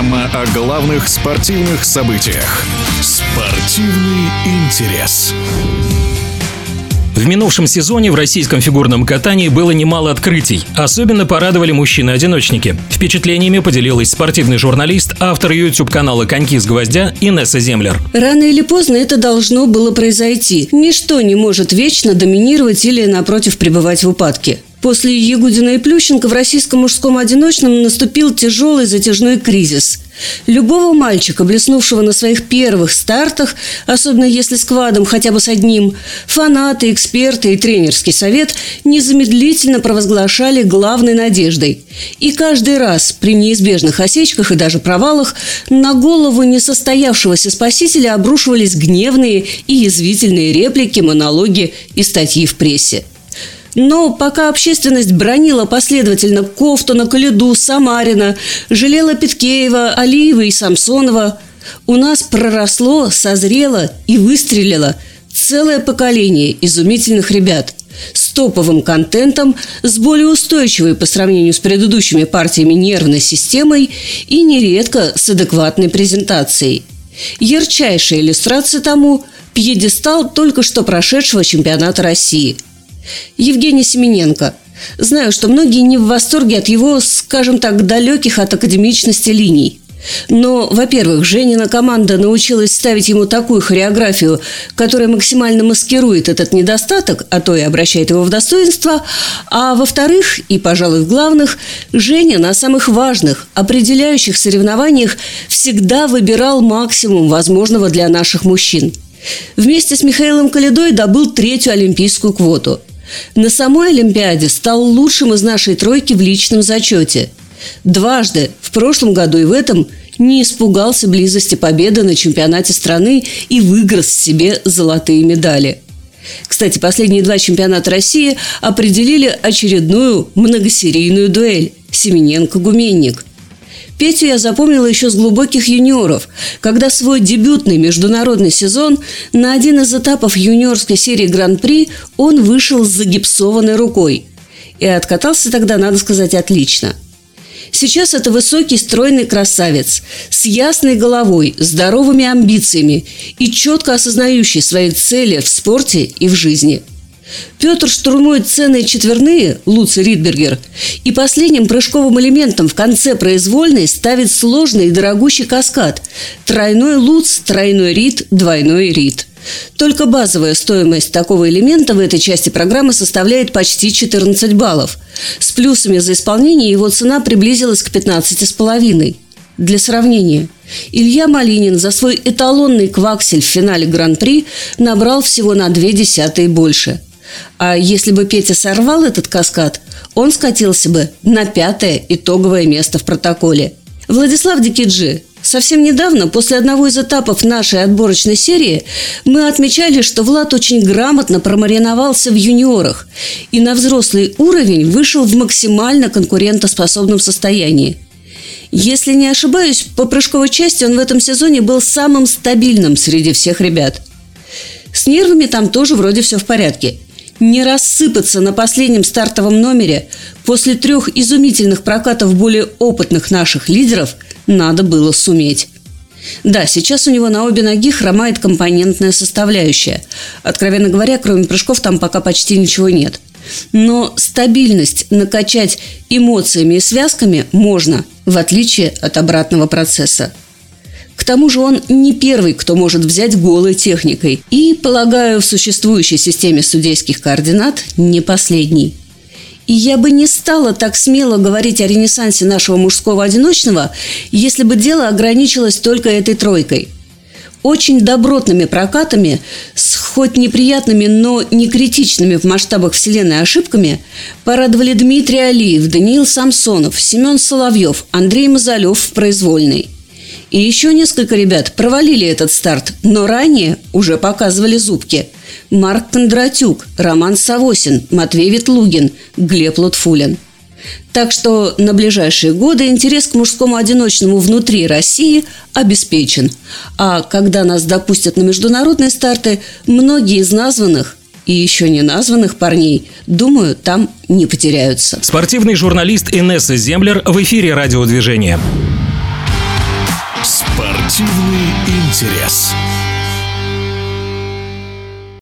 Программа о главных спортивных событиях. Спортивный интерес. В минувшем сезоне в российском фигурном катании было немало открытий. Особенно порадовали мужчины-одиночники. Впечатлениями поделилась спортивный журналист, автор YouTube-канала «Коньки с гвоздя» Инесса Землер. Рано или поздно это должно было произойти. Ничто не может вечно доминировать или, напротив, пребывать в упадке. После Ягудина и Плющенко в российском мужском одиночном наступил тяжелый затяжной кризис. Любого мальчика, блеснувшего на своих первых стартах, особенно если с квадом хотя бы с одним, фанаты, эксперты и тренерский совет незамедлительно провозглашали главной надеждой. И каждый раз при неизбежных осечках и даже провалах на голову несостоявшегося спасителя обрушивались гневные и язвительные реплики, монологи и статьи в прессе. Но пока общественность бронила последовательно Кофтуна, Калиду, Самарина, жалела Петкеева, Алиева и Самсонова, у нас проросло, созрело и выстрелило целое поколение изумительных ребят с топовым контентом, с более устойчивой по сравнению с предыдущими партиями нервной системой и нередко с адекватной презентацией. Ярчайшая иллюстрация тому – пьедестал только что прошедшего чемпионата России – Евгений Семененко. Знаю, что многие не в восторге от его, скажем так, далеких от академичности линий. Но, во-первых, Женина команда научилась ставить ему такую хореографию, которая максимально маскирует этот недостаток, а то и обращает его в достоинство. А во-вторых, и, пожалуй, в главных, Женя на самых важных, определяющих соревнованиях всегда выбирал максимум возможного для наших мужчин. Вместе с Михаилом Калидой добыл третью олимпийскую квоту – на самой Олимпиаде стал лучшим из нашей тройки в личном зачете. Дважды, в прошлом году и в этом, не испугался близости победы на чемпионате страны и выиграл себе золотые медали. Кстати, последние два чемпионата России определили очередную многосерийную дуэль – Семененко-Гуменник – Петю я запомнила еще с глубоких юниоров, когда свой дебютный международный сезон на один из этапов юниорской серии Гран-при он вышел с загипсованной рукой. И откатался тогда, надо сказать, отлично. Сейчас это высокий, стройный красавец с ясной головой, здоровыми амбициями и четко осознающий свои цели в спорте и в жизни – Петр штурмует ценные четверные, Луци Ридбергер, и последним прыжковым элементом в конце произвольной ставит сложный и дорогущий каскад – тройной Луц, тройной Рид, двойной Рид. Только базовая стоимость такого элемента в этой части программы составляет почти 14 баллов. С плюсами за исполнение его цена приблизилась к 15,5. Для сравнения, Илья Малинин за свой эталонный кваксель в финале Гран-при набрал всего на две десятые больше – а если бы Петя сорвал этот каскад, он скатился бы на пятое итоговое место в протоколе. Владислав Дикиджи, Совсем недавно, после одного из этапов нашей отборочной серии, мы отмечали, что Влад очень грамотно промариновался в юниорах и на взрослый уровень вышел в максимально конкурентоспособном состоянии. Если не ошибаюсь, по прыжковой части он в этом сезоне был самым стабильным среди всех ребят. С нервами там тоже вроде все в порядке – не рассыпаться на последнем стартовом номере после трех изумительных прокатов более опытных наших лидеров надо было суметь. Да, сейчас у него на обе ноги хромает компонентная составляющая. Откровенно говоря, кроме прыжков там пока почти ничего нет. Но стабильность накачать эмоциями и связками можно, в отличие от обратного процесса. К тому же он не первый, кто может взять голой техникой. И, полагаю, в существующей системе судейских координат не последний. И я бы не стала так смело говорить о ренессансе нашего мужского одиночного, если бы дело ограничилось только этой тройкой. Очень добротными прокатами, с хоть неприятными, но не критичными в масштабах Вселенной ошибками, порадовали Дмитрий Алиев, Даниил Самсонов, Семен Соловьев, Андрей Мазалев в произвольной – и еще несколько ребят провалили этот старт, но ранее уже показывали зубки. Марк Кондратюк, Роман Савосин, Матвей Ветлугин, Глеб Лутфулин. Так что на ближайшие годы интерес к мужскому одиночному внутри России обеспечен. А когда нас допустят на международные старты, многие из названных и еще не названных парней, думаю, там не потеряются. Спортивный журналист Инесса Землер в эфире радиодвижения. Спортивный интерес.